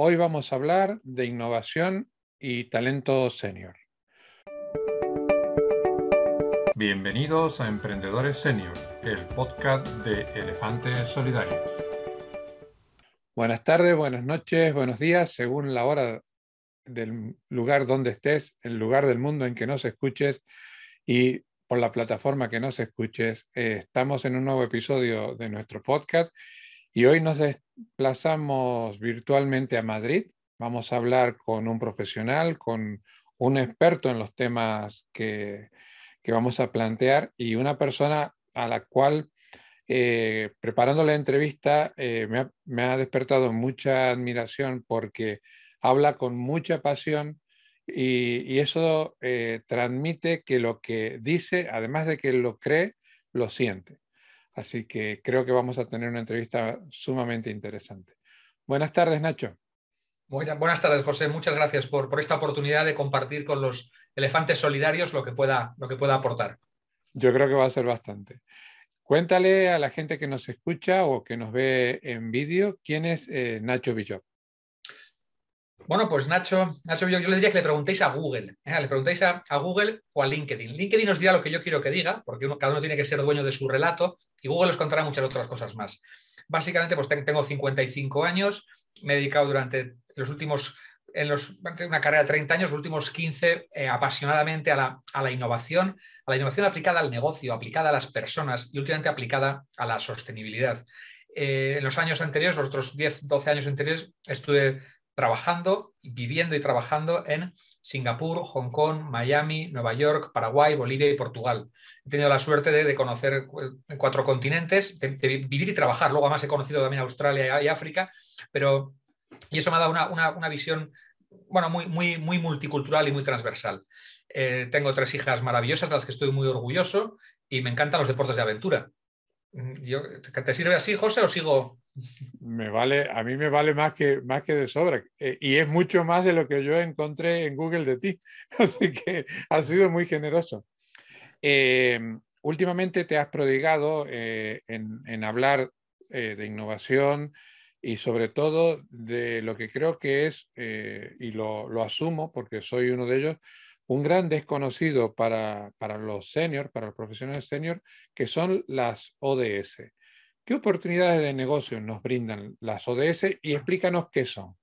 Hoy vamos a hablar de innovación y talento senior. Bienvenidos a Emprendedores Senior, el podcast de Elefantes Solidarios. Buenas tardes, buenas noches, buenos días, según la hora del lugar donde estés, el lugar del mundo en que nos escuches y por la plataforma que nos escuches. Eh, estamos en un nuevo episodio de nuestro podcast y hoy nos desplazamos virtualmente a Madrid. Vamos a hablar con un profesional, con un experto en los temas que, vamos a plantear y una persona a la cual, eh, preparando la entrevista, eh, me, ha, despertado mucha admiración porque habla con mucha pasión y, eso eh, transmite que lo que dice, además de que lo cree, lo siente. Así que creo que vamos a tener una entrevista sumamente interesante. Buenas tardes, Nacho. buenas tardes, José. Muchas gracias por, esta oportunidad de compartir con los elefantes solidarios lo que, pueda, lo que pueda aportar. Yo creo que va a ser bastante. Cuéntale a la gente que nos escucha o que nos ve en vídeo quién es eh, Nacho Billop. Bueno, pues Nacho, Nacho yo, le diría que le preguntéis a Google, ¿eh? le preguntéis a, Google o a LinkedIn. LinkedIn os dirá lo que yo quiero que diga, porque cada uno tiene que ser dueño de su relato, y Google os contará muchas otras cosas más. Básicamente, pues tengo 55 años, me he dedicado durante los últimos, en los, una carrera de 30 años, los últimos 15 eh, apasionadamente a la, innovación, a la innovación aplicada al negocio, aplicada a las personas y últimamente aplicada a la sostenibilidad. Eh, en los años anteriores, los otros 10, 12 años anteriores, estuve trabajando, viviendo y trabajando en Singapur, Hong Kong, Miami, Nueva York, Paraguay, Bolivia y Portugal. He tenido la suerte de, conocer cuatro continentes, de, vivir y trabajar. Luego además he conocido también Australia y, África, pero y eso me ha dado una, visión bueno, muy, muy, muy multicultural y muy transversal. Eh, tengo tres hijas maravillosas de las que estoy muy orgulloso y me encantan los deportes de aventura. ¿Te sirve así, José, o sigo? Me vale, a mí me vale más que, más que de sobra. Eh, y es mucho más de lo que yo encontré en Google de ti. Así que ha sido muy generoso. Em, últimamente te has prodigado eh, en, hablar eh, de innovación y sobre todo de lo que creo que es, y lo, lo asumo porque soy uno de ellos, un gran desconocido para, los seniors, para los profesionales senior, que son las ODS. ¿Qué oportunidades de negocio nos brindan las ODS y explícanos qué son?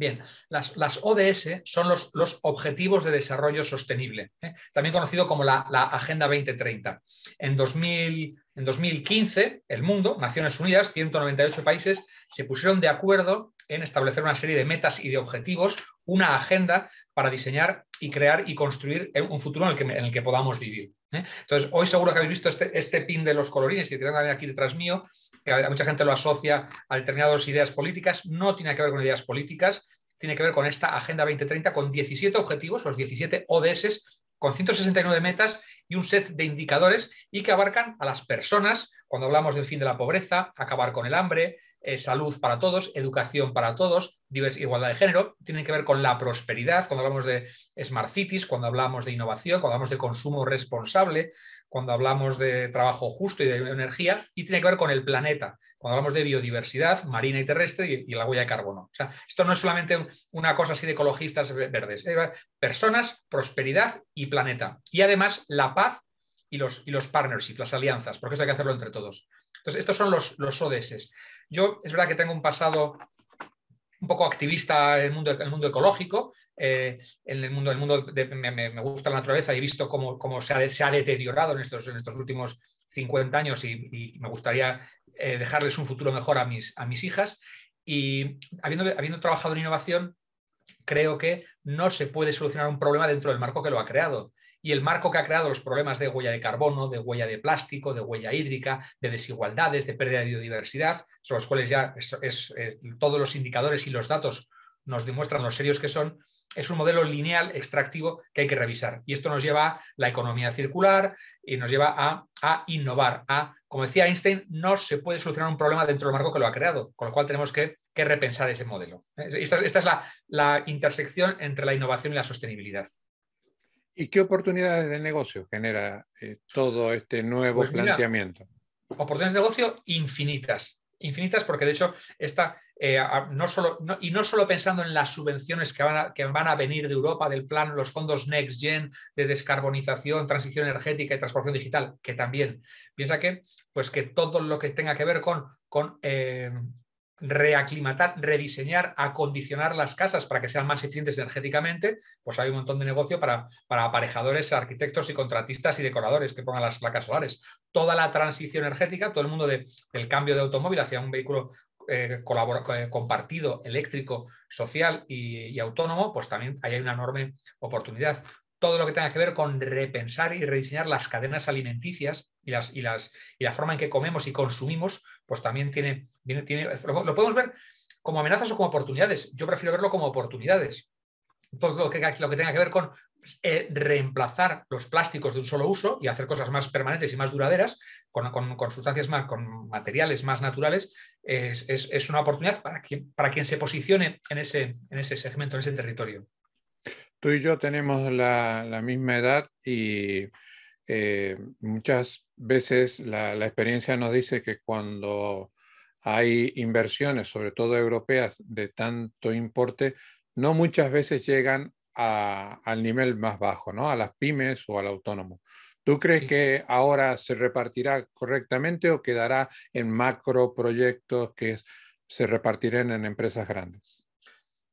Bien, las, ODS son los, Objetivos de Desarrollo Sostenible, ¿eh? también conocido como la, Agenda 2030. En, 2000, en 2015, el mundo, Naciones Unidas, 198 países, se pusieron de acuerdo en establecer una serie de metas y de objetivos, una agenda para diseñar y crear y construir un futuro en el que, en el que podamos vivir. ¿eh? Entonces, hoy seguro que habéis visto este, este pin de los colorines y que tengo aquí detrás mío, que mucha gente lo asocia a determinadas ideas políticas, no tiene que ver con ideas políticas, tiene que ver con esta Agenda 2030 con 17 objetivos, los 17 ODS, con 169 metas y un set de indicadores y que abarcan a las personas, cuando hablamos del fin de la pobreza, acabar con el hambre, eh, salud para todos, educación para todos, igualdad de género, tienen que ver con la prosperidad, cuando hablamos de smart cities, cuando hablamos de innovación, cuando hablamos de consumo responsable, cuando hablamos de trabajo justo y de energía, y tiene que ver con el planeta, cuando hablamos de biodiversidad marina y terrestre y, la huella de carbono. O sea, esto no es solamente una cosa así de ecologistas verdes, personas, prosperidad y planeta. Y además la paz y los, y partnerships, las alianzas, porque esto hay que hacerlo entre todos. Entonces, estos son los, los ODS. Yo es verdad que tengo un pasado un poco activista en el mundo ecológico, eh, en el mundo, el mundo me, gusta la naturaleza y he visto cómo, se, ha, se, ha, deteriorado en estos, en estos últimos 50 años y, me gustaría eh, dejarles un futuro mejor a mis, a mis hijas. Y habiendo, habiendo trabajado en innovación, creo que no se puede solucionar un problema dentro del marco que lo ha creado y el marco que ha creado los problemas de huella de carbono, de huella de plástico, de huella hídrica, de desigualdades, de pérdida de biodiversidad, sobre los cuales ya es, eh, todos los indicadores y los datos nos demuestran lo serios que son, es un modelo lineal extractivo que hay que revisar. Y esto nos lleva a la economía circular y nos lleva a, innovar, a, como decía Einstein, no se puede solucionar un problema dentro del marco que lo ha creado, con lo cual tenemos que, repensar ese modelo. Esta, es la intersección entre la innovación y la sostenibilidad. ¿Y qué oportunidades de negocio genera eh, todo este nuevo pues planteamiento? oportunidades de negocio infinitas. Infinitas porque de hecho esta, eh, no solo, y no solo pensando en las subvenciones que van, a, que van a venir de Europa, del plan, los fondos Next Gen de descarbonización, transición energética y transformación digital, que también. Piensa que, pues que todo lo que tenga que ver con, con eh, reaclimatar, rediseñar, acondicionar las casas para que sean más eficientes energéticamente, pues hay un montón de negocio para, para aparejadores, arquitectos y contratistas y decoradores que pongan las placas solares. Toda la transición energética, todo el mundo del cambio de automóvil hacia un vehículo eh, eh, compartido, eléctrico, social y, autónomo, pues también hay una enorme oportunidad todo lo que tenga que ver con repensar y rediseñar las cadenas alimenticias y, las, y, las, y la forma en que comemos y consumimos, pues también tiene, lo, podemos ver como amenazas o como oportunidades. Yo prefiero verlo como oportunidades. Todo lo que, tenga que ver con eh, reemplazar los plásticos de un solo uso y hacer cosas más permanentes y más duraderas, con, con, sustancias más, con materiales más naturales, es, es, una oportunidad para quien, para quien se posicione en ese, en ese segmento, en ese territorio. Tú y yo tenemos la, misma edad y eh, muchas veces la, experiencia nos dice que cuando hay inversiones, sobre todo europeas, de tanto importe, no muchas veces llegan al nivel más bajo, ¿no? a las pymes o al autónomo. ¿Tú crees que ahora se repartirá correctamente o quedará en macro proyectos que se repartirán en empresas grandes?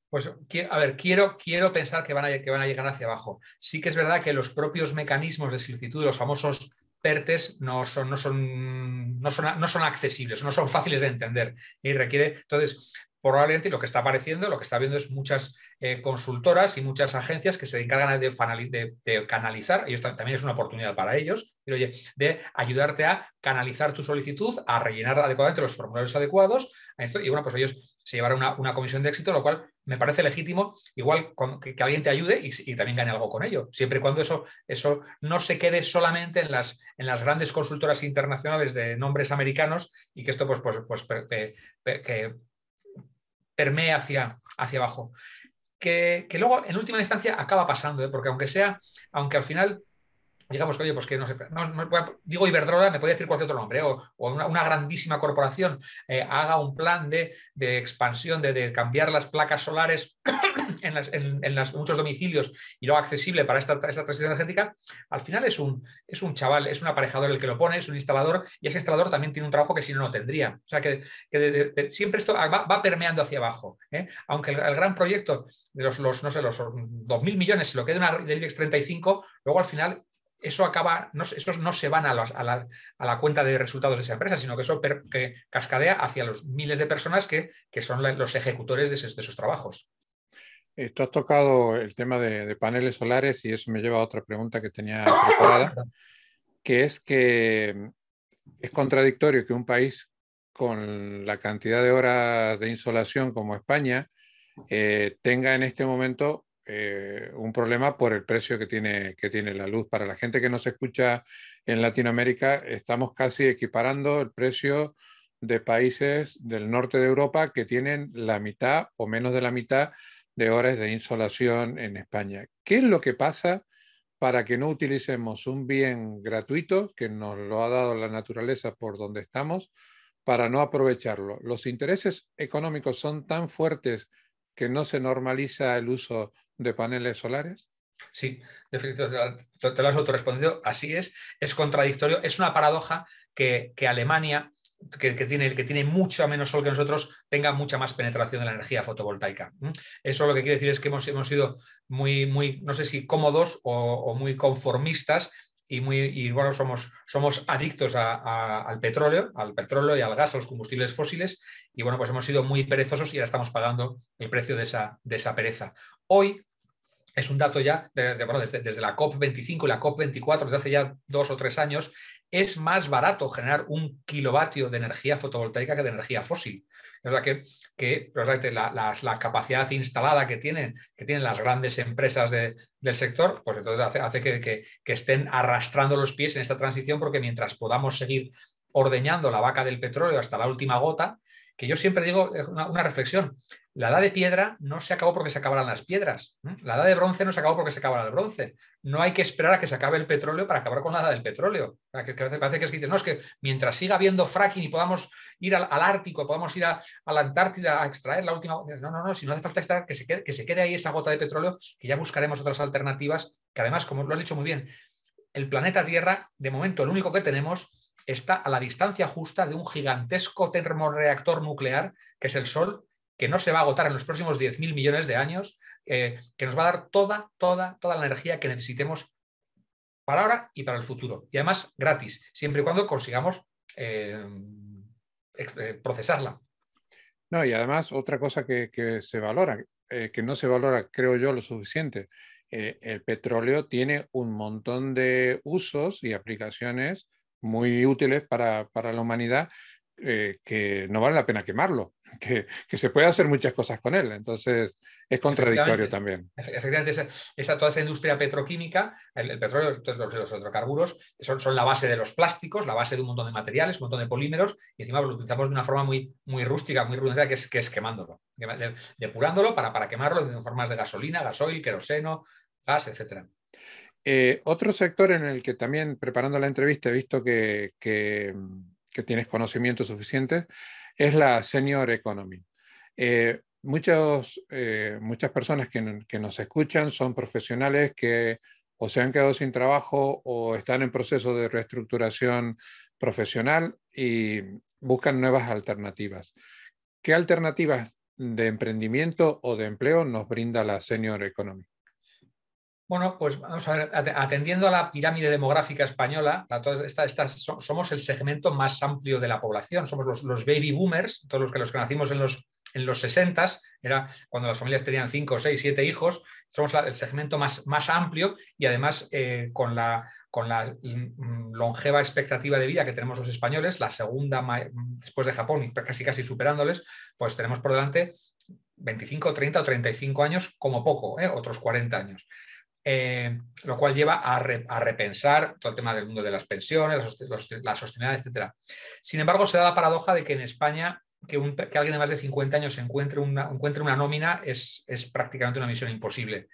Pues, a ver, quiero, quiero pensar que van, a, que van a llegar hacia abajo. Sí que es verdad que los propios mecanismos de solicitud, los famosos PERTES, no son, no son, no son, no son accesibles, no son fáciles de entender y requiere, entonces, probablemente lo que está apareciendo, lo que está viendo es muchas eh, consultoras y muchas agencias que se encargan de, canalizar, y esto también es una oportunidad para ellos, de ayudarte a canalizar tu solicitud, a rellenar adecuadamente los formularios adecuados, y bueno, pues ellos se llevarán una, comisión de éxito, lo cual me parece legítimo, igual que, alguien te ayude y, también gane algo con ello, siempre y cuando eso, eso no se quede solamente en las, en las grandes consultoras internacionales de nombres americanos y que esto pues, pues, pues que permee hacia, hacia abajo. Que, luego, en última instancia, acaba pasando, ¿eh? porque aunque sea, aunque al final digamos que, oye, pues que no sé, digo Iberdrola, me puede decir cualquier otro nombre, o, una, grandísima corporación eh, haga un plan de, expansión, de, cambiar las placas solares en, muchos domicilios y lo accesible para esta, esta, transición energética, al final es un, es un chaval, es un aparejador el que lo pone, es un instalador, y ese instalador también tiene un trabajo que si no, no tendría. O sea que, siempre esto va, permeando hacia abajo. ¿eh? Aunque el, gran proyecto de los, los, no sé, los 2.000 millones, si lo quede una del IBEX 35, luego al final eso acaba, no, esos no se van a, la, cuenta de resultados de esa empresa, sino que eso que cascadea hacia los miles de personas que, son los ejecutores de esos, trabajos. Eh, tú has tocado el tema de, paneles solares y eso me lleva a otra pregunta que tenía preparada, que es que es contradictorio que un país con la cantidad de horas de insolación como España eh, tenga en este momento eh, un problema por el precio que tiene, que tiene la luz. Para la gente que nos escucha en Latinoamérica, estamos casi equiparando el precio de países del norte de Europa que tienen la mitad o menos de la mitad de horas de insolación en España. ¿Qué es lo que pasa para que no utilicemos un bien gratuito que nos lo ha dado la naturaleza por donde estamos para no aprovecharlo? Los intereses económicos son tan fuertes que no se normaliza el uso de paneles solares? Sí, definitivamente te lo has autorrespondido. Así es, es contradictorio. Es una paradoja que, Alemania, que, tiene, que tiene mucho menos sol que nosotros, tenga mucha más penetración de la energía fotovoltaica. Eso lo que quiere decir es que hemos, hemos sido muy, muy, no sé si cómodos o, muy conformistas y, muy, bueno, somos, somos adictos al petróleo, al petróleo y al gas, a los combustibles fósiles, y bueno, pues hemos sido muy perezosos y ahora estamos pagando el precio de esa, de esa pereza. Hoy es un dato ya, desde, desde, la COP25 y la COP24, desde hace ya dos o tres años, es más barato generar un kilovatio de energía fotovoltaica que de energía fósil. Es verdad que, que la, capacidad instalada que tienen, que tienen las grandes empresas del sector, pues entonces hace, que, que, estén arrastrando los pies en esta transición, porque mientras podamos seguir ordeñando la vaca del petróleo hasta la última gota, que yo siempre digo una reflexión. La edad de piedra no se acabó porque se acabaran las piedras. La edad de bronce no se acabó porque se acabara el bronce. No hay que esperar a que se acabe el petróleo para acabar con la edad del petróleo. Parece que es que no, es que mientras siga habiendo fracking y podamos ir al, Ártico, podamos ir a, la Antártida a extraer la última. No, no, no, si no hace falta extraer, que se, que se quede ahí esa gota de petróleo, que ya buscaremos otras alternativas, que además, como lo has dicho muy bien, el planeta Tierra, de momento, el único que tenemos está a la distancia justa de un gigantesco termoreactor nuclear, que es el Sol, que no se va a agotar en los próximos 10.000 millones de años, eh, que nos va a dar toda, toda, toda la energía que necesitemos para ahora y para el futuro. Y además gratis, siempre y cuando consigamos eh, eh, procesarla. No, y además otra cosa que, se valora, que no se valora, creo yo, lo suficiente. el petróleo tiene un montón de usos y aplicaciones muy útiles para, para la humanidad que no vale la pena quemarlo que, se puede hacer muchas cosas con él. Entonces, es contradictorio también. Efectivamente, esa, toda esa industria petroquímica, el, petróleo, los, los hidrocarburos, son, son, la base de los plásticos, la base de un montón de materiales, un montón de polímeros, y encima lo utilizamos de una forma muy, muy rústica, muy rudimentaria, que es, que es quemándolo, depurándolo para, para quemarlo en formas de gasolina, gasoil, queroseno, gas, etc. Eh, otro sector en el que también, preparando la entrevista, he visto que, tienes conocimientos suficientes, es la senior economy. Eh, eh, muchas personas que, nos escuchan son profesionales que o se han quedado sin trabajo o están en proceso de reestructuración profesional y buscan nuevas alternativas. ¿Qué alternativas de emprendimiento o de empleo nos brinda la senior economy? Bueno, pues vamos a ver, atendiendo a la pirámide demográfica española, somos el segmento más amplio de la población, somos los, baby boomers, todos los que, los que nacimos en los, en los 60, era cuando las familias tenían 5, 6, 7 hijos, somos el segmento más, más amplio y además eh, con, la, con la longeva expectativa de vida que tenemos los españoles, la segunda después de Japón y casi casi superándoles, pues tenemos por delante 25, 30 o 35 años como poco, ¿eh? otros 40 años. Eh, lo cual lleva a, repensar todo el tema del mundo de las pensiones, la sostenibilidad, etc. Sin embargo, se da la paradoja de que en España que, alguien de más de 50 años encuentre una, encuentre una nómina es, prácticamente una misión imposible.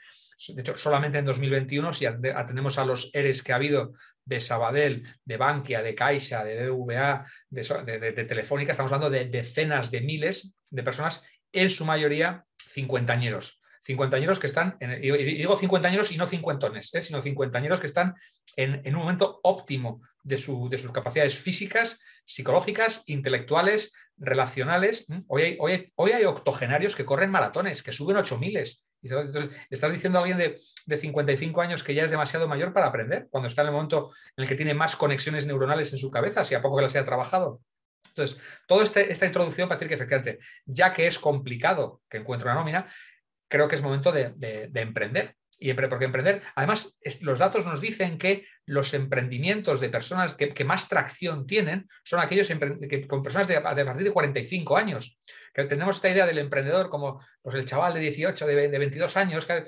De hecho, solamente en 2021, si atendemos a los ERES que ha habido de Sabadell, de Bankia, de Caixa, de BVA, de, Telefónica, estamos hablando de decenas de miles de personas, en su mayoría cincuentañeros cincuentañeros que están, en, y digo cincuentañeros y no cincuentones, ¿eh? sino cincuentañeros que están en, un momento óptimo de, de, sus capacidades físicas, psicológicas, intelectuales, relacionales. Hoy hay, hoy, hoy hay octogenarios que corren maratones, que suben ocho miles. Entonces, estás diciendo a alguien de, de, 55 años que ya es demasiado mayor para aprender, cuando está en el momento en el que tiene más conexiones neuronales en su cabeza, si a poco que las haya trabajado. Entonces, toda este, esta introducción para decir que efectivamente, ya que es complicado que encuentre una nómina, creo que es momento de, emprender. Y porque emprender, además, los datos nos dicen que los emprendimientos de personas que, más tracción tienen son aquellos que, con personas de, a partir de 45 años. Que tenemos esta idea del emprendedor como pues, el chaval de 18, de, 22 años, que,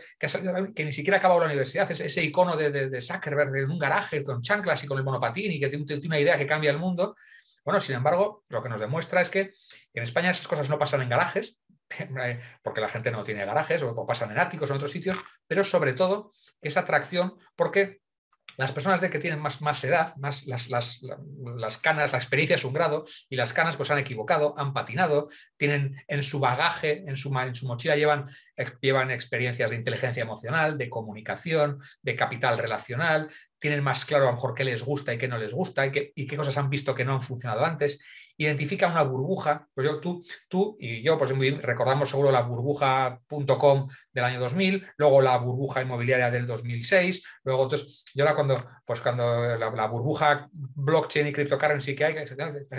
que, ni siquiera ha acabado la universidad, es ese icono de, de, Zuckerberg en un garaje con chanclas y con el monopatín y que tiene, tiene una idea que cambia el mundo. Bueno, sin embargo, lo que nos demuestra es que en España esas cosas no pasan en garajes, porque la gente no tiene garajes o pasan en áticos o en otros sitios, pero sobre todo esa atracción porque las personas de que tienen más, más edad, más las, las, las, canas, la experiencia es un grado y las canas pues han equivocado, han patinado, tienen en su bagaje, en su, en su mochila llevan, llevan experiencias de inteligencia emocional, de comunicación, de capital relacional, tienen más claro a lo mejor qué les gusta y qué no les gusta y qué, y qué cosas han visto que no han funcionado antes. Identifica una burbuja, pues yo, tú, tú y yo pues recordamos seguro la burbuja.com del año 2000, luego la burbuja inmobiliaria del 2006, luego entonces, yo ahora cuando, pues cuando la, burbuja blockchain y cryptocurrency que hay,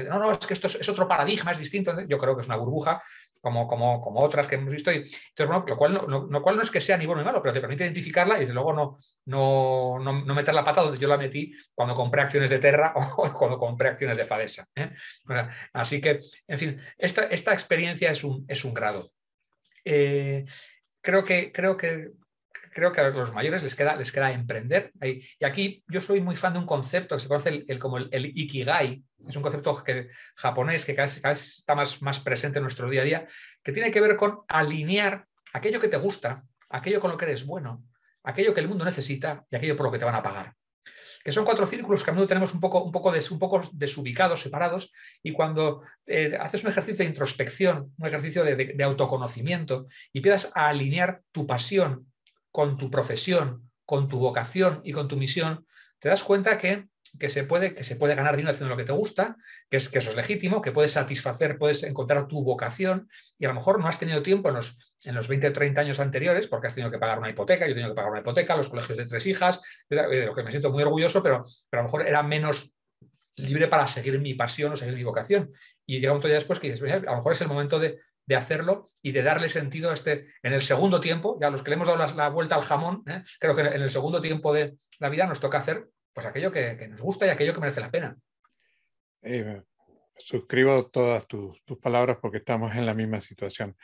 no, no, es que esto es, otro paradigma, es distinto, yo creo que es una burbuja, como, como, otras que hemos visto. Y, lo, cual no, no es que sea ni bueno ni malo, pero te permite identificarla y desde luego no, no, no, meter la pata donde yo la metí cuando compré acciones de Terra o cuando compré acciones de Fadesa. ¿eh? así que, en fin, esta, esta experiencia es un, es un grado. Eh, creo que, creo que creo que a los mayores les queda, les queda emprender. Y aquí yo soy muy fan de un concepto que se conoce el, como el, Ikigai, es un concepto que, japonés que cada vez, está más, más presente en nuestro día a día, que tiene que ver con alinear aquello que te gusta, aquello con lo que eres bueno, aquello que el mundo necesita y aquello por lo que te van a pagar que son cuatro círculos que a menudo tenemos un poco, un poco, un poco desubicados, separados, y cuando eh, haces un ejercicio de introspección, un ejercicio de, autoconocimiento, y empiezas a alinear tu pasión con tu profesión, con tu vocación y con tu misión, te das cuenta que, que, se, puede, que se puede ganar dinero haciendo lo que te gusta, que, es, que eso es legítimo, que puedes satisfacer, puedes encontrar tu vocación y a lo mejor no has tenido tiempo en los, en los 20 o 30 años anteriores porque has tenido que pagar una hipoteca, yo he tenido que pagar una hipoteca, los colegios de tres hijas, de lo que me siento muy orgulloso, pero, pero a lo mejor era menos libre para seguir mi pasión o seguir mi vocación. Y llega un día después que dices, a lo mejor es el momento de, de hacerlo y de darle sentido a este, en el segundo tiempo, ya los que le hemos dado la, vuelta al jamón, ¿eh? creo que en el segundo tiempo de la vida nos toca hacer pues aquello que, nos gusta y aquello que merece la pena. Eh, suscribo todas tus, palabras porque estamos en la misma situación.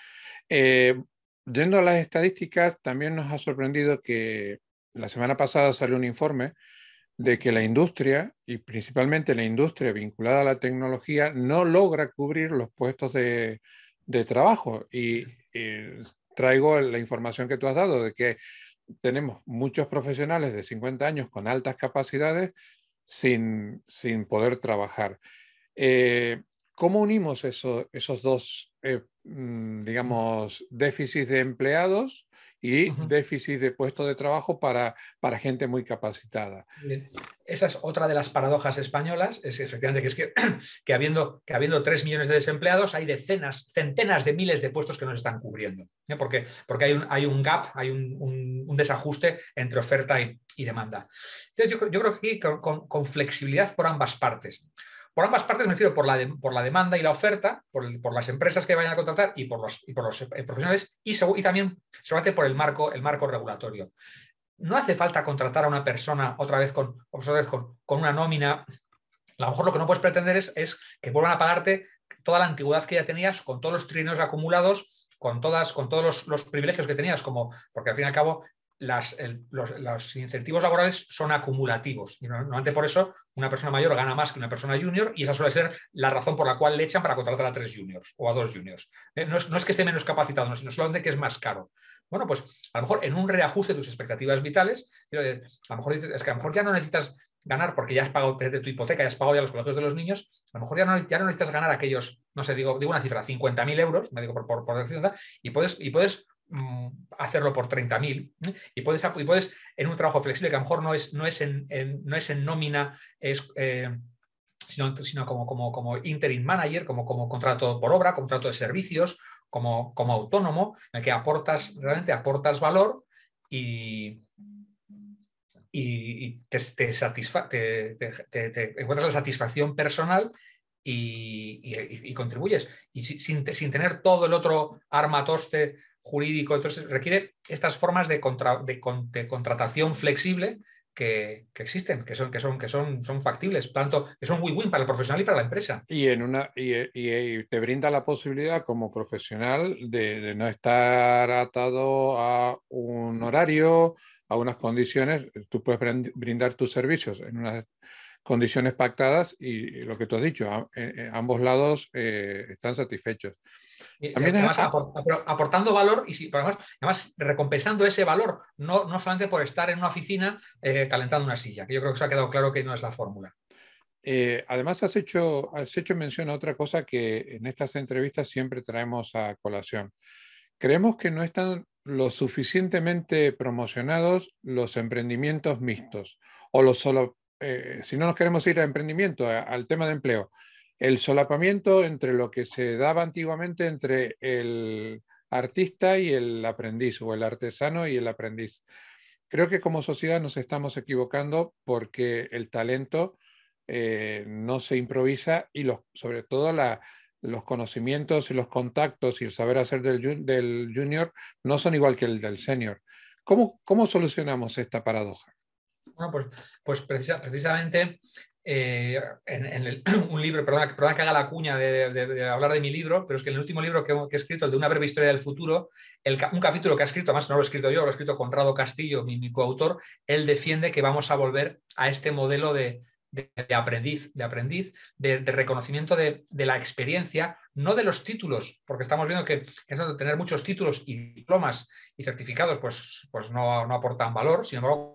Eh, yendo a las estadísticas, también nos ha sorprendido que la semana pasada salió un informe de que la industria, y principalmente la industria vinculada a la tecnología, no logra cubrir los puestos de, de trabajo. Y, traigo la información que tú has dado de que tenemos muchos profesionales de 50 años con altas capacidades sin, sin poder trabajar. Eh, ¿Cómo unimos eso, esos dos, eh, mm, digamos, déficits de empleados y déficit de puestos de trabajo para, para gente muy capacitada. Esa es otra de las paradojas españolas, es efectivamente que es que, que, habiendo, que habiendo 3 millones de desempleados hay decenas, centenas de miles de puestos que no se están cubriendo, ¿eh? porque, porque hay, un, hay un gap, hay un, un, desajuste entre oferta y, y demanda. Entonces yo, yo, creo que aquí con, con flexibilidad por ambas partes. Por ambas partes me refiero por la, por la demanda y la oferta, por, las empresas que vayan a contratar y por los, por los eh, profesionales y, y, también seguramente por el marco, el marco regulatorio. No hace falta contratar a una persona otra vez con, con, con una nómina. A lo mejor lo que no puedes pretender es, es, que vuelvan a pagarte toda la antigüedad que ya tenías, con todos los trinos acumulados, con, todas, con todos los, los, privilegios que tenías, como, porque al fin y al cabo los, incentivos laborales son acumulativos y normalmente por eso una persona mayor gana más que una persona junior y esa suele ser la razón por la cual le echan para contratar a tres juniors o a dos juniors. Eh, no, es, que esté menos capacitado, sino solamente que es más caro. Bueno, pues a lo mejor en un reajuste de tus expectativas vitales, a lo mejor es que a lo mejor ya no necesitas ganar porque ya has pagado de tu hipoteca, ya has pagado ya los colegios de los niños, a lo mejor ya no, ya no necesitas ganar aquellos, no sé, digo, digo una cifra, 50.000 euros, me digo por, por, por y puedes, y puedes hacerlo por 30.000 ¿eh? y, puedes, y puedes en un trabajo flexible que a lo mejor no es, no es, en, no es en nómina, es, eh, sino, sino, como, como, como interim manager, como, como contrato por obra, contrato de servicios, como, como autónomo, en el que aportas, realmente aportas valor y, y te, te, te, encuentras la satisfacción personal y, contribuyes. Y sin, sin, tener todo el otro armatoste jurídico, entonces requiere estas formas de, de, contratación flexible que, existen, que son, que son, que son, son factibles, tanto que son win-win para el profesional y para la empresa. Y, en una, y, te brinda la posibilidad como profesional de, no estar atado a un horario, a unas condiciones, tú puedes brindar tus servicios en unas condiciones pactadas y lo que tú has dicho, ambos lados eh, están satisfechos. También además, aportando valor y además, recompensando ese valor, no, no solamente por estar en una oficina eh, calentando una silla, que yo creo que se ha quedado claro que no es la fórmula. Eh, además, has hecho, has hecho mención a otra cosa que en estas entrevistas siempre traemos a colación. Creemos que no están lo suficientemente promocionados los emprendimientos mixtos o los solo, eh, si no nos queremos ir a emprendimiento, al tema de empleo, el solapamiento entre lo que se daba antiguamente entre el artista y el aprendiz o el artesano y el aprendiz. Creo que como sociedad nos estamos equivocando porque el talento eh, no se improvisa y sobre todo los conocimientos y los contactos y el saber hacer del, del junior no son igual que el del senior. ¿Cómo, cómo solucionamos esta paradoja? Pues, pues precisamente eh, en, un libro, perdona, que haga la cuña de, hablar de mi libro, pero es que en el último libro que, he escrito, el de una breve historia del futuro, un capítulo que ha escrito, además no lo he escrito yo, lo ha escrito Conrado Castillo, mi, coautor, él defiende que vamos a volver a este modelo de, aprendiz, de aprendiz, de, reconocimiento de, la experiencia, no de los títulos, porque estamos viendo que tener muchos títulos y diplomas y certificados, pues, pues no, no aportan valor, sin embargo,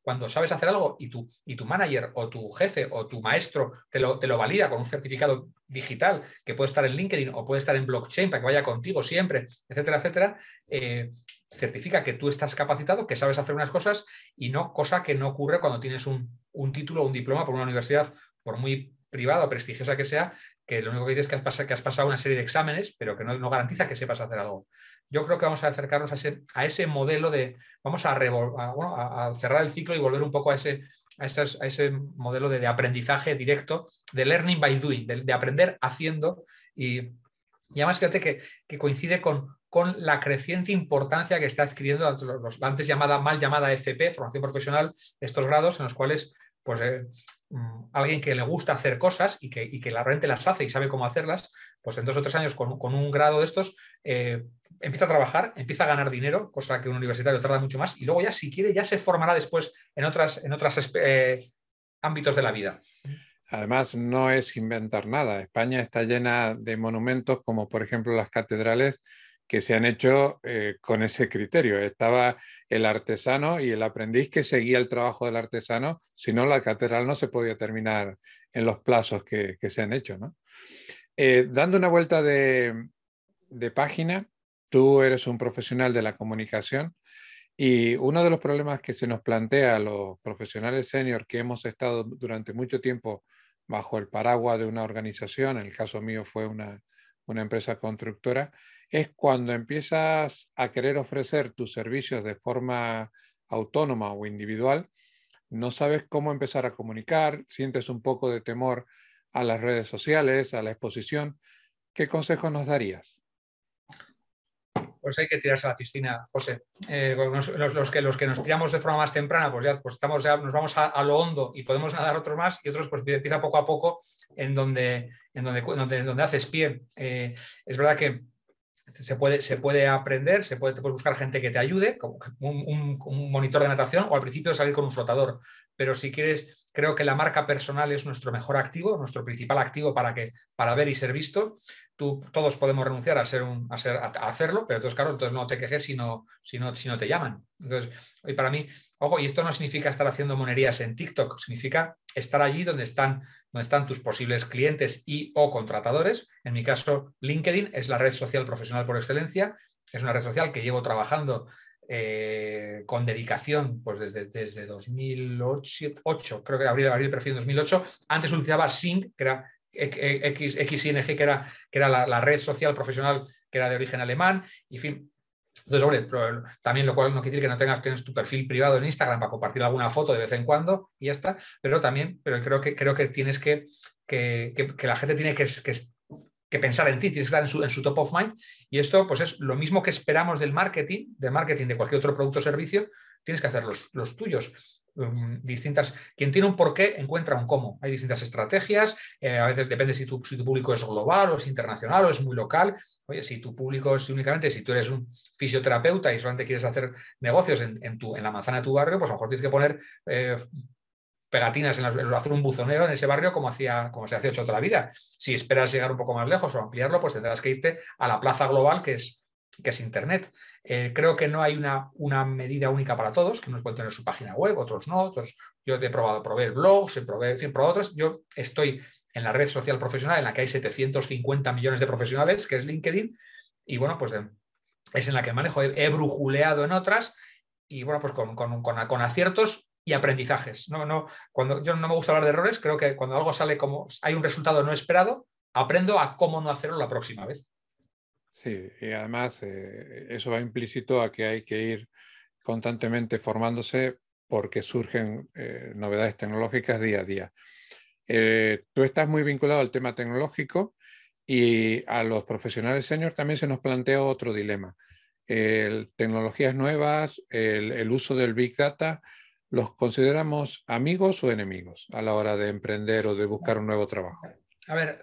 cuando, sabes hacer algo y tu, y tu manager o tu jefe o tu maestro te lo, te lo valida con un certificado digital que puede estar en LinkedIn o puede estar en blockchain para que vaya contigo siempre, etcétera, etcétera, eh, certifica que tú estás capacitado, que sabes hacer unas cosas y no cosa que no ocurre cuando tienes un, título o un diploma por una universidad, por muy privada o prestigiosa que sea, que lo único que dices es que has, pasado, que has pasado una serie de exámenes, pero que no garantiza que sepas hacer algo yo creo que vamos a acercarnos a ese, a ese modelo de, vamos a, a, cerrar el ciclo y volver un poco a ese, a, ese modelo de, aprendizaje directo, de learning by doing, de, aprender haciendo. Y, y, además fíjate que, coincide con, con, la creciente importancia que está adquiriendo la antes llamada, mal llamada FP, formación profesional, estos grados en los cuales pues, eh, mm, alguien que le gusta hacer cosas y que, y que la realmente las hace y sabe cómo hacerlas, pues en dos o tres años con, un grado de estos eh, empieza a trabajar, empieza a ganar dinero, cosa que un universitario tarda mucho más, y luego ya si quiere ya se formará después en otros en eh, ámbitos de la vida. Además, no es inventar nada. España está llena de monumentos como por ejemplo las catedrales que se han hecho eh, con ese criterio. Estaba el artesano y el aprendiz que seguía el trabajo del artesano, si no la catedral no se podía terminar en los plazos que, se han hecho. Eh, dando una vuelta de página, Tú eres un profesional de la comunicación y uno de los problemas que se nos plantea a los profesionales senior que hemos estado durante mucho tiempo bajo el paraguas de una organización, en el caso mío fue una, una empresa constructora, es cuando empiezas a querer ofrecer tus servicios de forma autónoma o individual, no sabes cómo empezar a comunicar, sientes un poco de temor a las redes sociales, a la exposición. ¿Qué consejo nos darías? Pues hay que tirarse a la piscina, José. Eh, los, que, los que nos tiramos de forma más temprana, pues ya, pues estamos, ya nos vamos a, lo hondo y podemos nadar otros más y otros pues empieza poco a poco en donde, en donde, donde, haces pie. Eh, es verdad que se puede, se puede aprender, se puede, buscar gente que te ayude, como un, un, monitor de natación o al principio salir con un flotador. Pero si quieres, creo que la marca personal es nuestro mejor activo, nuestro principal activo para, que, para ver y ser visto todos podemos renunciar a, ser un, a, hacerlo, pero entonces, claro, entonces no te quejes si no, si no, si no te llaman. Entonces, y para mí, ojo, y esto no significa estar haciendo monerías en TikTok, significa estar allí donde están, donde están tus posibles clientes y o contratadores. En mi caso, LinkedIn es la red social profesional por excelencia. Es una red social que llevo trabajando eh, con dedicación pues desde, desde 2008, creo que abrí, el perfil en 2008. Antes utilizaba Sync, que era X, XING, que era, que era la, red social profesional que era de origen alemán, y fin. Entonces, hombre, también lo cual no quiere decir que no tengas tienes tu perfil privado en Instagram para compartir alguna foto de vez en cuando y ya está, pero también, pero creo que, creo que tienes que, que, que, la gente tiene que, que, pensar en ti, tienes que estar en su, en su top of mind y esto pues es lo mismo que esperamos del marketing, del marketing de cualquier otro producto o servicio, tienes que hacer los, los tuyos. Um, distintas. Quien tiene un porqué encuentra un cómo. Hay distintas estrategias, eh, a veces depende si tu, si tu, público es global o es internacional o es muy local. Oye, si tu público es únicamente, si tú eres un fisioterapeuta y solamente quieres hacer negocios en, tu, en la manzana de tu barrio, pues a lo mejor tienes que poner eh, pegatinas, en hacer un buzoneo en ese barrio como, hacía, como se hace hecho toda la vida. Si esperas llegar un poco más lejos o ampliarlo, pues tendrás que irte a la plaza global que es que es Internet. Eh, creo que no hay una, una, medida única para todos, que unos pueden tener su página web, otros no. Otros, yo he probado, probé blogs, he probado, en fin, otros. Yo estoy en la red social profesional en la que hay 750 millones de profesionales, que es LinkedIn, y bueno, pues es en la que manejo. He, brujuleado en otras y bueno, pues con, con, con, aciertos y aprendizajes. No, no, cuando yo no me gusta hablar de errores, creo que cuando algo sale como hay un resultado no esperado, aprendo a cómo no hacerlo la próxima vez. Sí, y además eh, eso va implícito a que hay que ir constantemente formándose porque surgen eh, novedades tecnológicas día a día. Eh, tú estás muy vinculado al tema tecnológico y a los profesionales senior también se nos plantea otro dilema. tecnologías nuevas, el, uso del Big Data, ¿los consideramos amigos o enemigos a la hora de emprender o de buscar un nuevo trabajo? A ver,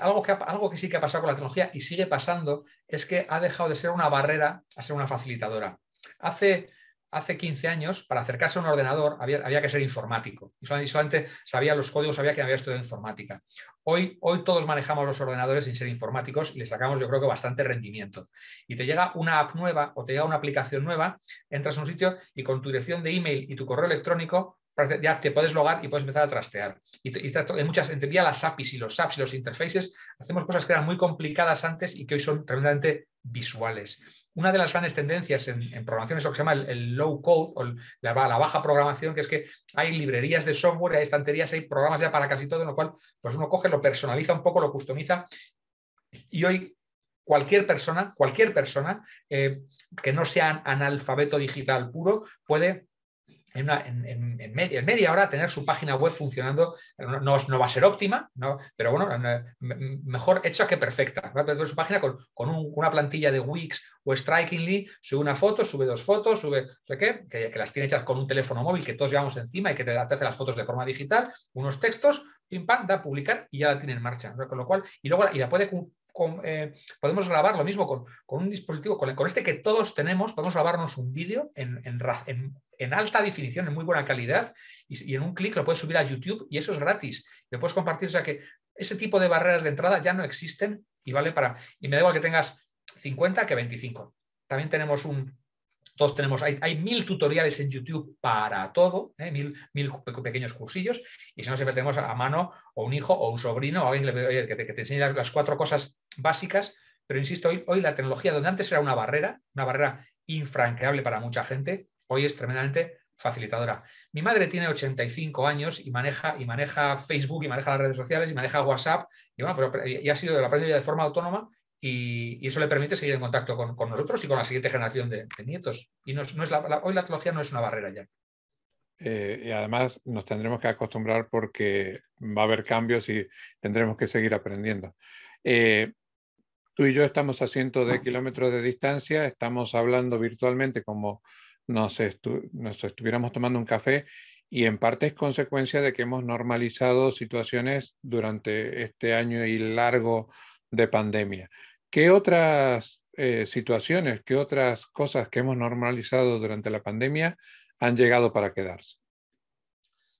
algo, que, algo que sí que ha pasado con la tecnología y sigue pasando es que ha dejado de ser una barrera a ser una facilitadora. Hace, hace 15 años, para acercarse a un ordenador, había, que ser informático. Y solamente sabía los códigos, sabía que había estudiado informática. Hoy, hoy todos manejamos los ordenadores sin ser informáticos y le sacamos, yo creo que bastante rendimiento. Y te llega una app nueva o te llega una aplicación nueva, entras a un sitio y con tu dirección de email y tu correo electrónico ya te puedes logar y puedes empezar a trastear. Y, y muchas, entre las APIs y los apps y los interfaces, hacemos cosas que eran muy complicadas antes y que hoy son tremendamente visuales. Una de las grandes tendencias en, programación es lo que se llama el, low code o la, baja programación, que es que hay librerías de software, hay estanterías, hay programas ya para casi todo, en lo cual pues uno coge, lo personaliza un poco, lo customiza. Y hoy cualquier persona, cualquier persona eh, que no sea analfabeto digital puro puede en, media, hora tener su página web funcionando. No, va a ser óptima, pero bueno, mejor hecha que perfecta. Va a tener su página con, una plantilla de Wix o Strikingly, sube una foto, sube dos fotos, sube, no qué, que, las tiene hechas con un teléfono móvil que todos llevamos encima y que te, hace las fotos de forma digital, unos textos, pim pam, da a publicar y ya la tiene en marcha. Con lo cual, y luego y la puede eh, podemos grabar lo mismo con, un dispositivo, con, este que todos tenemos, podemos grabarnos un vídeo en, en, alta definición, en muy buena calidad, y, en un clic lo puedes subir a YouTube y eso es gratis. Lo puedes compartir, o sea que ese tipo de barreras de entrada ya no existen y vale para, y me da igual que tengas 50 que 25. También tenemos un, todos tenemos, hay, mil tutoriales en YouTube para todo, ¿eh? mil, pequeños cursillos, y si no, siempre tenemos a mano o un hijo o un sobrino o alguien que, te, enseñe las cuatro cosas básicas. Pero insisto, hoy, hoy la tecnología, donde antes era una barrera, una barrera infranqueable para mucha gente, hoy es tremendamente facilitadora. Mi madre tiene 85 años y maneja, y maneja Facebook y maneja las redes sociales y maneja WhatsApp y, bueno, y ha sido de la de forma autónoma y, eso le permite seguir en contacto con, nosotros y con la siguiente generación de, nietos. Y no es, la, hoy la tecnología no es una barrera ya. Eh, y además nos tendremos que acostumbrar porque va a haber cambios y tendremos que seguir aprendiendo. Eh, tú y yo estamos a cientos de kilómetros de distancia, estamos hablando virtualmente como nos, nos estuviéramos tomando un café y en parte es consecuencia de que hemos normalizado situaciones durante este año y largo de pandemia. ¿Qué otras eh, situaciones, qué otras cosas que hemos normalizado durante la pandemia han llegado para quedarse?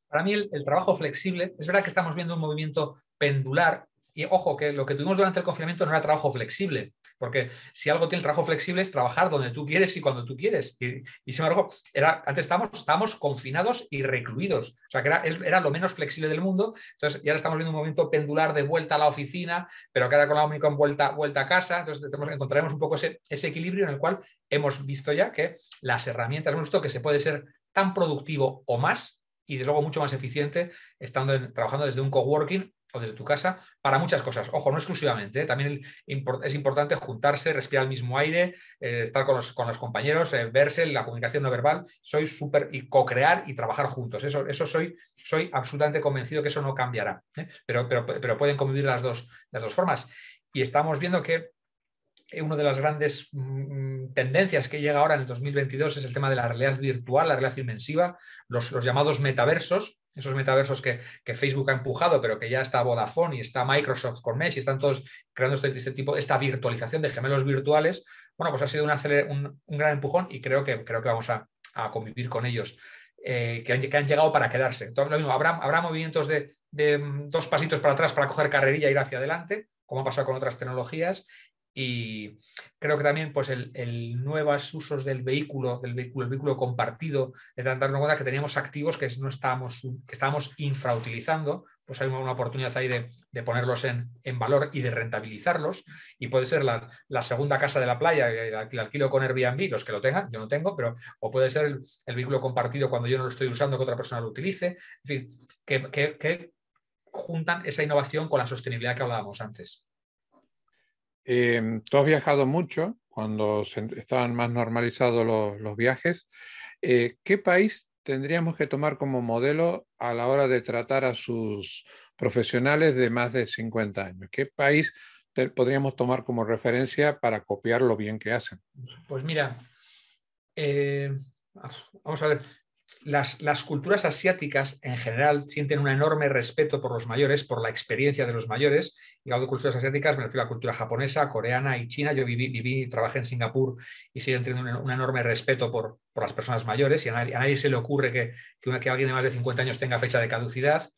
Para mí el, trabajo flexible, es verdad que estamos viendo un movimiento pendular y ojo, que lo que tuvimos durante el confinamiento no era trabajo flexible, porque si algo tiene el trabajo flexible es trabajar donde tú quieres y cuando tú quieres. Y, sin embargo, era, antes estábamos, estábamos confinados y recluidos, o sea que era, era, lo menos flexible del mundo. Entonces, ya ahora estamos viendo un movimiento pendular de vuelta a la oficina, pero que ahora con la Omicron vuelta, vuelta a casa. Entonces, encontraremos un poco ese, ese equilibrio en el cual hemos visto ya que las herramientas, hemos visto que se puede ser tan productivo o más y desde luego mucho más eficiente estando trabajando desde un coworking o desde tu casa para muchas cosas. Ojo, no exclusivamente. ¿eh? También es importante juntarse, respirar el mismo aire, eh, estar con los, con los compañeros, eh, verse, la comunicación no verbal. Soy súper y co-crear y trabajar juntos. Eso, eso soy, soy absolutamente convencido que eso no cambiará. Pero, pero, pero, pueden convivir las dos, las dos formas. Y estamos viendo que una de las grandes mm, tendencias que llega ahora en el 2022 es el tema de la realidad virtual, la realidad inmensiva, los, los llamados metaversos, esos metaversos que, Facebook ha empujado, pero que ya está Vodafone y está Microsoft con Mesh y están todos creando este, este, tipo, esta virtualización de gemelos virtuales, bueno, pues ha sido un, gran empujón y creo que, vamos a, convivir con ellos, eh, que, han, llegado para quedarse. lo mismo, habrá, habrá movimientos de, de, mm, dos pasitos para atrás para coger carrerilla e ir hacia adelante, como ha pasado con otras tecnologías, y creo que también pues, el, nuevos usos del vehículo, del vehículo, el vehículo compartido, de darnos cuenta que teníamos activos que no estábamos, que estábamos infrautilizando, pues hay una oportunidad ahí de, ponerlos en, valor y de rentabilizarlos. Y puede ser la, segunda casa de la playa, el alquilo con Airbnb, los que lo tengan, yo no tengo, pero o puede ser el, vehículo compartido cuando yo no lo estoy usando, que otra persona lo utilice. En fin, que, que juntan esa innovación con la sostenibilidad que hablábamos antes. Em, tú has viajado mucho cuando estaban más normalizados los, viajes. Eh, ¿Qué país tendríamos que tomar como modelo a la hora de tratar a sus profesionales de más de 50 años? ¿Qué país podríamos tomar como referencia para copiar lo bien que hacen? Pues mira, eh, vamos a ver, las, culturas asiáticas en general sienten un enorme respeto por los mayores, por la experiencia de los mayores. Y hablando de culturas asiáticas, me refiero a la cultura japonesa, coreana y china. Yo viví, viví trabajé en Singapur y siguen teniendo un, enorme respeto por, las personas mayores y a nadie, se le ocurre que, que, que alguien de más de 50 años tenga fecha de caducidad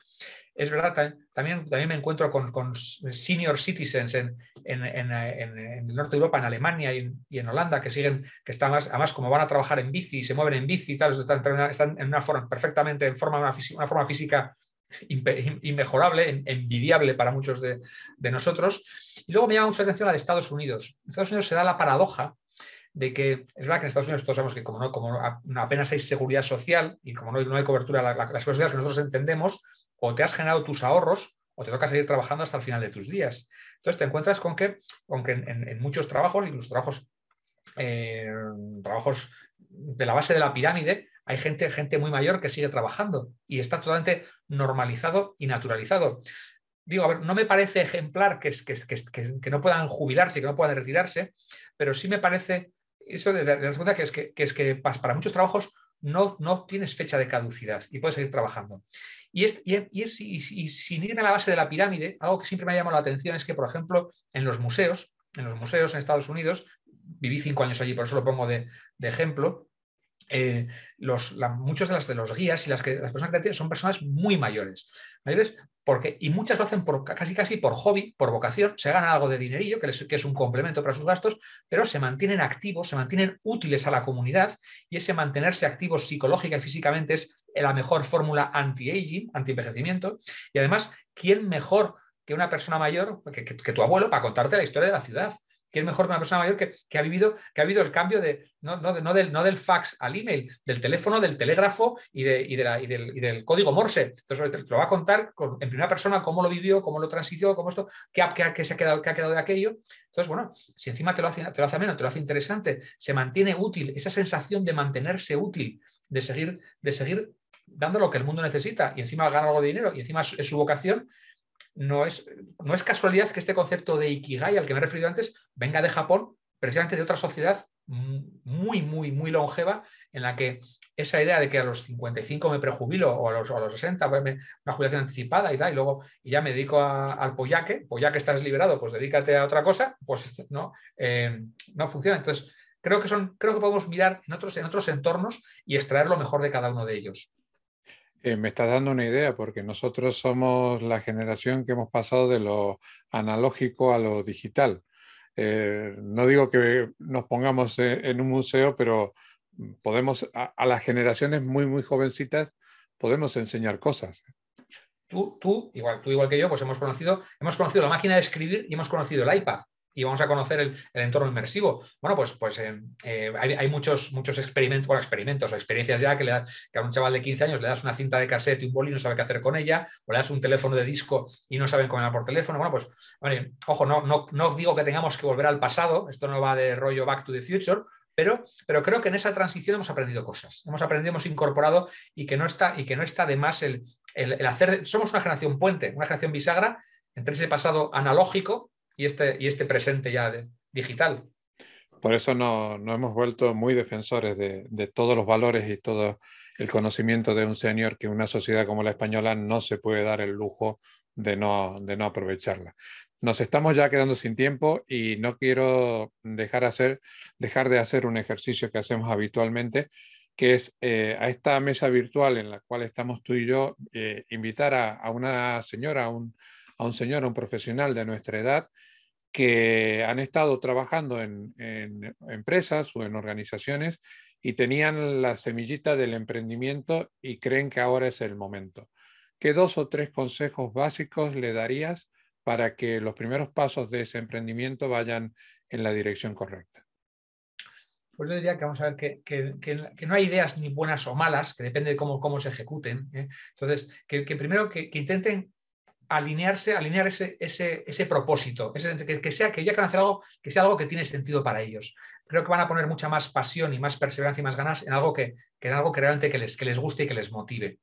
es verdad, también, también me encuentro con, senior citizens en, el norte de Europa, en Alemania y en, Holanda, que siguen, que están más, además como van a trabajar en bici y se mueven en bici y tal, están, en una forma perfectamente, en forma, una, forma física inmejorable, envidiable para muchos de, nosotros. Y luego me llama mucha atención la de Estados Unidos. En Estados Unidos se da la paradoja de que es verdad que en Estados Unidos todos sabemos que como, no, como apenas hay seguridad social y como no hay, no hay cobertura, la, la, las cosas que nosotros entendemos, o te has generado tus ahorros o te toca seguir trabajando hasta el final de tus días. Entonces te encuentras con que, con que en, muchos trabajos, incluso trabajos, eh, trabajos de la base de la pirámide, hay gente, gente muy mayor que sigue trabajando y está totalmente normalizado y naturalizado. Digo, ver, no me parece ejemplar que, que, que, no puedan jubilarse, que no puedan retirarse, pero sí me parece eso de, de, de, que es que, es que para muchos trabajos no, no tienes fecha de caducidad y puedes seguir trabajando. Y, es, y, sin ir a la base de la pirámide, algo que siempre me ha llamado la atención es que, por ejemplo, en los museos, en los museos en Estados Unidos, viví cinco años allí, por eso lo pongo de, ejemplo, eh, los, muchos de, las, de los guías y las, que, las personas que tienen son personas muy mayores. Mayores porque, y muchas lo hacen por, casi casi por hobby, por vocación, se ganan algo de dinerillo, que, que, es un complemento para sus gastos, pero se mantienen activos, se mantienen útiles a la comunidad y ese mantenerse activos psicológica y físicamente es la mejor fórmula anti-aging, anti-envejecimiento. Y además, ¿quién mejor que una persona mayor, que, que, tu abuelo, para contarte la historia de la ciudad? Que es mejor una persona mayor que, ha vivido, que ha habido el cambio de no, del, no, del, fax al email, del teléfono, del telégrafo y, de, y, del, código Morse. Entonces te, lo va a contar en primera persona cómo lo vivió, cómo lo transitió, cómo esto, qué, se ha quedado, qué ha quedado de aquello. Entonces, bueno, si encima te lo hace, te lo hace menos, te lo hace interesante, se mantiene útil, esa sensación de mantenerse útil, de seguir, de seguir dando lo que el mundo necesita y encima gana algo de dinero y encima es su vocación, no es, no es casualidad que este concepto de Ikigai al que me he referido antes venga de Japón, precisamente de otra sociedad muy, muy, muy longeva, en la que esa idea de que a los 55 me prejubilo o a los, a los 60 pues una jubilación anticipada y tal, y luego y ya me dedico al pollaque, pollaque estás liberado, pues dedícate a otra cosa, pues no, eh, no funciona. Entonces, creo que, son, creo que podemos mirar en otros, en otros entornos y extraer lo mejor de cada uno de ellos. Eh, me estás dando una idea porque nosotros somos la generación que hemos pasado de lo analógico a lo digital. Eh, no digo que nos pongamos e, en un museo, pero podemos, a, las generaciones muy, muy jovencitas, podemos enseñar cosas. Tú, tú, igual, tú igual que yo, pues hemos conocido, hemos conocido la máquina de escribir y hemos conocido el iPad y vamos a conocer el, entorno inmersivo. Bueno, pues, pues eh, eh, hay, muchos, muchos experimentos, experimentos o experiencias ya que, le que a un chaval de 15 años le das una cinta de cassette y un boli y no sabe qué hacer con ella, o le das un teléfono de disco y no saben cómo llamar por teléfono. Bueno, pues, ojo, no, no, no digo que tengamos que volver al pasado, esto no va de rollo back to the future, pero, pero, creo que en esa transición hemos aprendido cosas, hemos aprendido, hemos incorporado y que no está, y que no está de más el, el hacer, somos una generación puente, una generación bisagra entre ese pasado analógico y este, y este presente ya digital. Por eso nos no hemos vuelto muy defensores de, de, todos los valores y todo el conocimiento de un senior que una sociedad como la española no se puede dar el lujo de no, de no aprovecharla. Nos estamos ya quedando sin tiempo y no quiero dejar, hacer, dejar de hacer un ejercicio que hacemos habitualmente, que es eh, a esta mesa virtual en la cual estamos tú y yo, eh, invitar a, a, una señora, a un, a un señor, a un profesional de nuestra edad, que han estado trabajando en, empresas o en organizaciones y tenían la semillita del emprendimiento y creen que ahora es el momento. ¿Qué dos o tres consejos básicos le darías para que los primeros pasos de ese emprendimiento vayan en la dirección correcta? Pues yo diría que vamos a ver que, no hay ideas ni buenas o malas, que depende de cómo, cómo se ejecuten. ¿eh? Entonces, que, primero que, intenten alinearse, alinear ese, ese, ese propósito, que, sea que ya que hacer algo, que sea algo que tiene sentido para ellos. Creo que van a poner mucha más pasión y más perseverancia y más ganas en algo que, que en algo que realmente que les, que les guste y que les motive.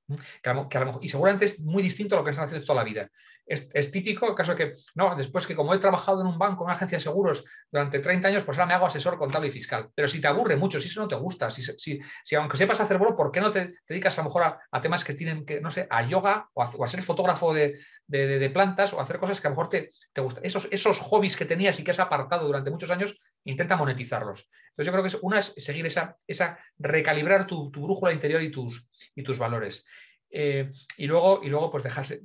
y seguramente es muy distinto a lo que están haciendo toda la vida. Es, típico el caso que, no, después que como he trabajado en un banco, en una agencia de seguros durante 30 años, pues ahora me hago asesor contable y fiscal. Pero si te aburre mucho, si eso no te gusta, si, si, si aunque sepas hacer bolo, ¿por qué no te, dedicas a lo mejor a, temas que tienen que, no sé, a yoga o a, ser fotógrafo de, de, plantas o hacer cosas que a lo mejor te, te gustan? Esos, esos hobbies que tenías y que has apartado durante muchos años, intenta monetizarlos. Entonces yo creo que es, una es seguir esa, esa recalibrar tu, tu brújula interior y tus, y tus valores. Eh, y, luego, y luego, pues dejarse,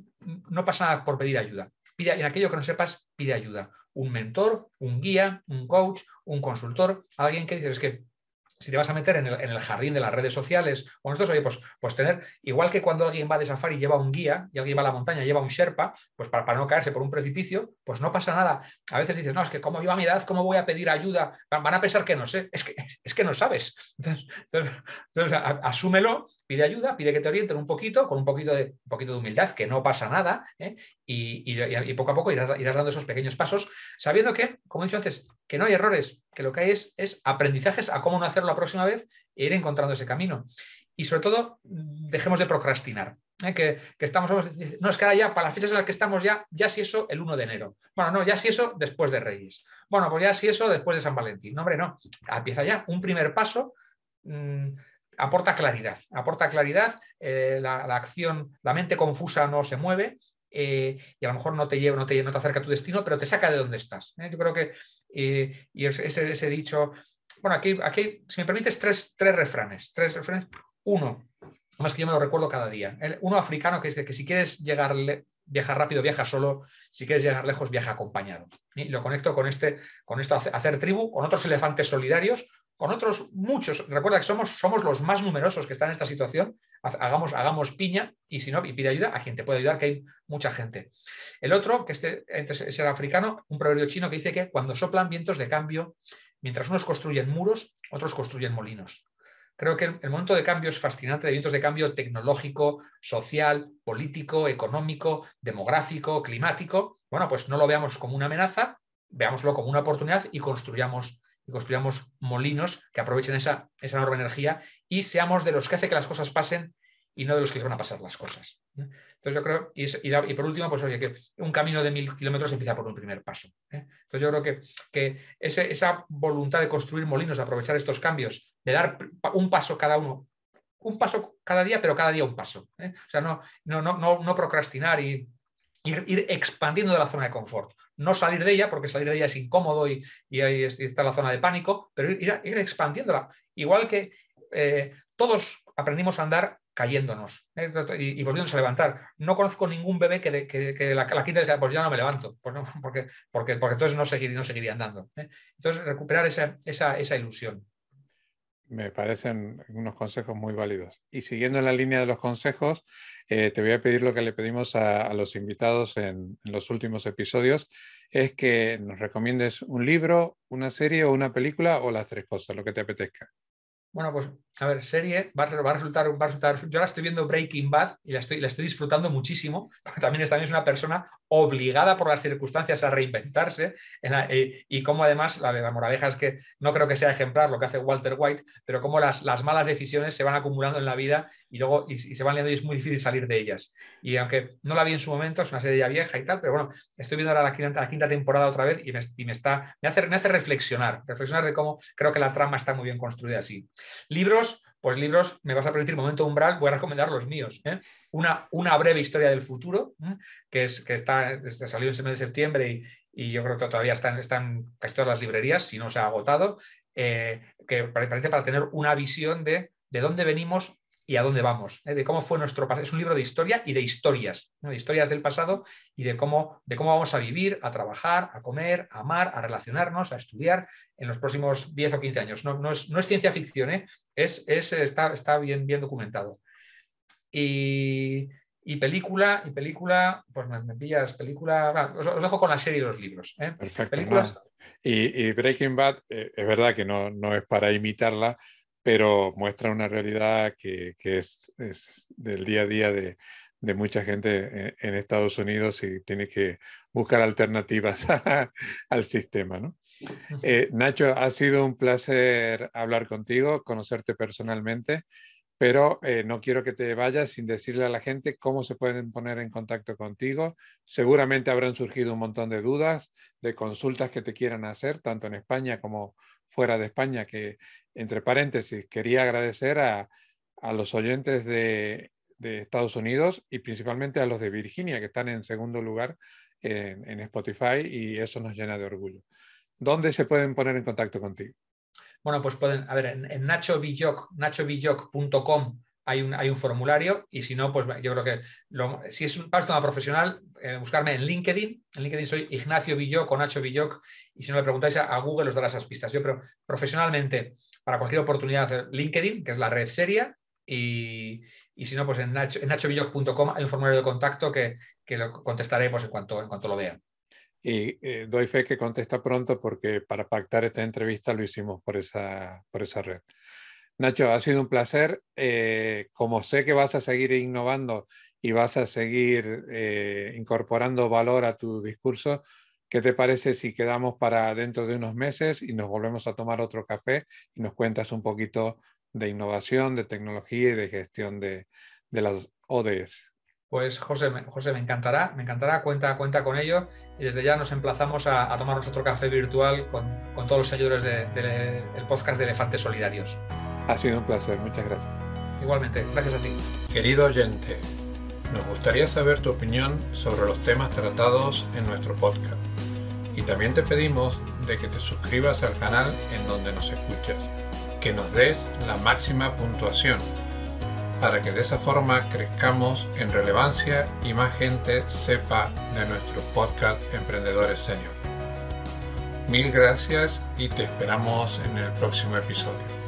no pasa nada por pedir ayuda. Pide, en aquello que no sepas, pide ayuda. Un mentor, un guía, un coach, un consultor, alguien que dices es que si te vas a meter en el, jardín de las redes sociales o nosotros, oye, pues, pues tener, igual que cuando alguien va de safari y lleva un guía y alguien va a la montaña y lleva un Sherpa, pues para, no caerse por un precipicio, pues no pasa nada. A veces dices, no, es que como yo a mi edad, ¿cómo voy a pedir ayuda? Van a pensar que no sé, es que, es que no sabes. Entonces, asúmelo, pide ayuda, pide que te orienten un poquito, con un poquito de, un poquito de humildad, que no pasa nada, ¿eh? y, poco a poco irás, dando esos pequeños pasos, sabiendo que, como he dicho antes, que no hay errores, que lo que hay es, es aprendizajes a cómo no hacerlo la próxima vez e ir encontrando ese camino. Y sobre todo, dejemos de procrastinar. ¿eh? Que, estamos, no es que ahora ya, para las fechas en las que estamos ya, ya si eso el 1 de enero. Bueno, no, ya si eso después de Reyes. Bueno, pues ya si eso después de San Valentín. No, hombre, no. Empieza ya. Un primer paso. Mm, aporta claridad, aporta claridad, eh, la, acción, la mente confusa no se mueve eh, y a lo mejor no te lleva, no te, no te acerca a tu destino, pero te saca de donde estás. Yo creo que, y ese, dicho, bueno, aquí, aquí, si me permites, tres, tres refranes, tres refranes. Uno, más que yo me lo recuerdo cada día. uno africano que dice que si quieres llegar, viajar rápido, viaja solo, si quieres llegar lejos, viaja acompañado. Y lo conecto con, este, con esto, hacer tribu, con otros elefantes solidarios, con otros muchos. Recuerda que somos, somos los más numerosos que están en esta situación. Hagamos, hagamos piña y si no, y pide ayuda a quien te puede ayudar, que hay mucha gente. El otro, que este, es el africano, un proverbio chino que dice que cuando soplan vientos de cambio, mientras unos construyen muros, otros construyen molinos. Creo que el momento de cambio es fascinante, de vientos de cambio tecnológico, social, político, económico, demográfico, climático. Bueno, pues no lo veamos como una amenaza, veámoslo como una oportunidad y construyamos y construyamos molinos que aprovechen esa, esa enorme energía y seamos de los que hace que las cosas pasen y no de los que van a pasar las cosas. Entonces yo creo, y, por último, pues oye, que un camino de mil kilómetros empieza por un primer paso. ¿eh? Entonces yo creo que, que esa voluntad de construir molinos, de aprovechar estos cambios, de dar un paso cada uno, un paso cada día, pero cada día un paso. ¿eh? O sea, no, no, no, no procrastinar y ir, expandiendo la zona de confort. No salir de ella, porque salir de ella es incómodo y, ahí está la zona de pánico, pero ir, ir expandiéndola. Igual que eh, todos aprendimos a andar cayéndonos ¿eh? y, volviéndonos a levantar. No conozco ningún bebé que, que, la, la, quinta dice, pues ya no me levanto, pues no, porque, porque, porque entonces no, seguiría, no seguiría andando. ¿eh? Entonces, recuperar esa, esa, esa ilusión. Me parecen unos consejos muy válidos. Y siguiendo en la línea de los consejos, eh, te voy a pedir lo que le pedimos a, los invitados en, en, los últimos episodios, es que nos recomiendes un libro, una serie o una película o las tres cosas, lo que te apetezca. Bueno, pues a ver, serie va a, resultar, va a resultar, yo ahora estoy viendo Breaking Bad y la estoy, la estoy disfrutando muchísimo, porque también es, también una persona obligada por las circunstancias a reinventarse eh, y como además la, la moraleja es que no creo que sea ejemplar lo que hace Walter White, pero como las, las malas decisiones se van acumulando en la vida y luego y, se van leyendo y es muy difícil salir de ellas. Y aunque no la vi en su momento, es una serie ya vieja y tal, pero bueno, estoy viendo ahora la quinta, la quinta temporada otra vez y, me, y me, está, me, hace, me hace reflexionar, reflexionar de cómo creo que la trama está muy bien construida así. Libros, pues libros, me vas a permitir momento umbral, voy a recomendar los míos. ¿eh? Una, una breve historia del futuro, ¿eh? que, es, que está, salió en ese mes de septiembre y, y yo creo que todavía están, están casi todas las librerías, si no se ha agotado, eh, que parece para tener una visión de, de dónde venimos y a dónde vamos, ¿eh? de cómo fue nuestro pasado. Es un libro de historia y de historias, de historias del pasado y de cómo, de cómo vamos a vivir, a trabajar, a comer, a amar, a relacionarnos, a estudiar en los próximos 10 o 15 años. No, es, ciencia ficción, ¿eh? es, está, está bien, bien documentado. Y, película, y película, pues me, pillas, película, os, dejo con la serie de los libros. ¿eh? Perfecto. Y, Breaking Bad, es verdad que no, no es para imitarla, pero muestra una realidad que, es, del día a día de, mucha gente en, Estados Unidos y tiene que buscar alternativas al sistema. ¿no? Eh, Nacho, ha sido un placer hablar contigo, conocerte personalmente pero eh, no quiero que te vayas sin decirle a la gente cómo se pueden poner en contacto contigo. Seguramente habrán surgido un montón de dudas, de consultas que te quieran hacer, tanto en España como fuera de España, que entre paréntesis quería agradecer a, los oyentes de, Estados Unidos y principalmente a los de Virginia, que están en segundo lugar en, Spotify y eso nos llena de orgullo. ¿Dónde se pueden poner en contacto contigo? Bueno, pues pueden, a ver, en, en nachovilloc.com hay un, hay un formulario y si no, pues yo creo que si es un tema profesional, eh, buscarme en LinkedIn. En LinkedIn soy Ignacio Villoc o Nacho Villoc y si no le preguntáis a, Google os dará esas pistas. Yo, pero profesionalmente, para cualquier oportunidad, LinkedIn, que es la red seria, y, si no, pues en, nacho, en nachovilloc.com hay un formulario de contacto que, lo contestaré pues, en, cuanto, en cuanto lo vea. Y eh, doy fe que contesta pronto porque para pactar esta entrevista lo hicimos por esa, por esa red. Nacho, ha sido un placer. Eh, como sé que vas a seguir innovando y vas a seguir eh, incorporando valor a tu discurso, ¿qué te parece si quedamos para dentro de unos meses y nos volvemos a tomar otro café y nos cuentas un poquito de innovación, de tecnología y de gestión de, las ODS? Pues José, José, me encantará, me encantará, cuenta, cuenta con ello y desde ya nos emplazamos a, a tomarnos otro café virtual con, con todos los seguidores del de, podcast de Elefantes Solidarios. Ha sido un placer, muchas gracias. Igualmente, gracias a ti. Querido oyente, nos gustaría saber tu opinión sobre los temas tratados en nuestro podcast. Y también te pedimos de que te suscribas al canal en donde nos escuchas, que nos des la máxima puntuación, para que de esa forma crezcamos en relevancia y más gente sepa de nuestro podcast Emprendedores Senior. Mil gracias y te esperamos en el próximo episodio.